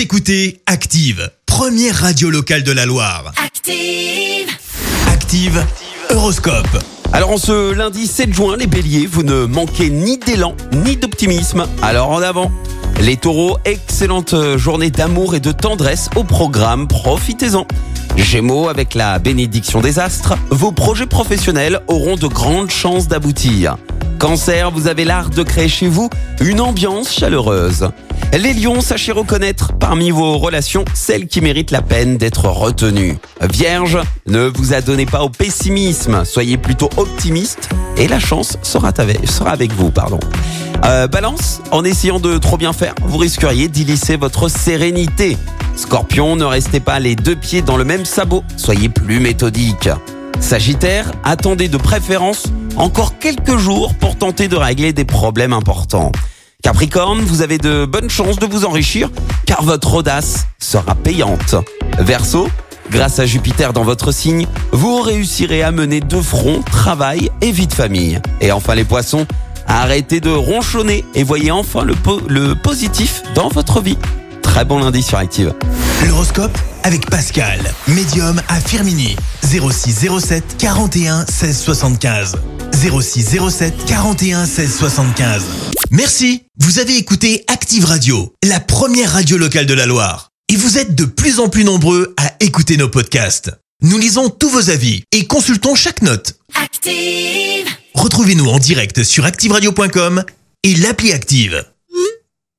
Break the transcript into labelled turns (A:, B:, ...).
A: Vous écoutez Active, première radio locale de la Loire.
B: Active.
A: Active, Horoscope.
C: Alors en ce lundi 7 juin, les béliers, vous ne manquez ni d'élan ni d'optimisme. Alors en avant Les taureaux, excellente journée d'amour et de tendresse au programme, profitez-en. Gémeaux, avec la bénédiction des astres, vos projets professionnels auront de grandes chances d'aboutir. Cancer, vous avez l'art de créer chez vous une ambiance chaleureuse. Les lions, sachez reconnaître parmi vos relations celles qui méritent la peine d'être retenues. Vierge, ne vous adonnez pas au pessimisme, soyez plutôt optimiste et la chance sera avec, vous. Pardon. Euh, balance, en essayant de trop bien faire, vous risqueriez d'y votre sérénité. Scorpion, ne restez pas les deux pieds dans le même sabot, soyez plus méthodique. Sagittaire, attendez de préférence encore quelques jours pour tenter de régler des problèmes importants. Capricorne, vous avez de bonnes chances de vous enrichir car votre audace sera payante. Verseau, grâce à Jupiter dans votre signe, vous réussirez à mener de front travail et vie de famille. Et enfin les poissons, arrêtez de ronchonner et voyez enfin le, le positif dans votre vie. Très bon lundi sur Active.
A: L'horoscope avec Pascal, médium à Firmini. 06 07 41 16 75. 06 07 41 16 75. Merci, vous avez écouté Active Radio, la première radio locale de la Loire. Et vous êtes de plus en plus nombreux à écouter nos podcasts. Nous lisons tous vos avis et consultons chaque note.
B: Active.
A: Retrouvez-nous en direct sur activeradio.com et l'appli Active.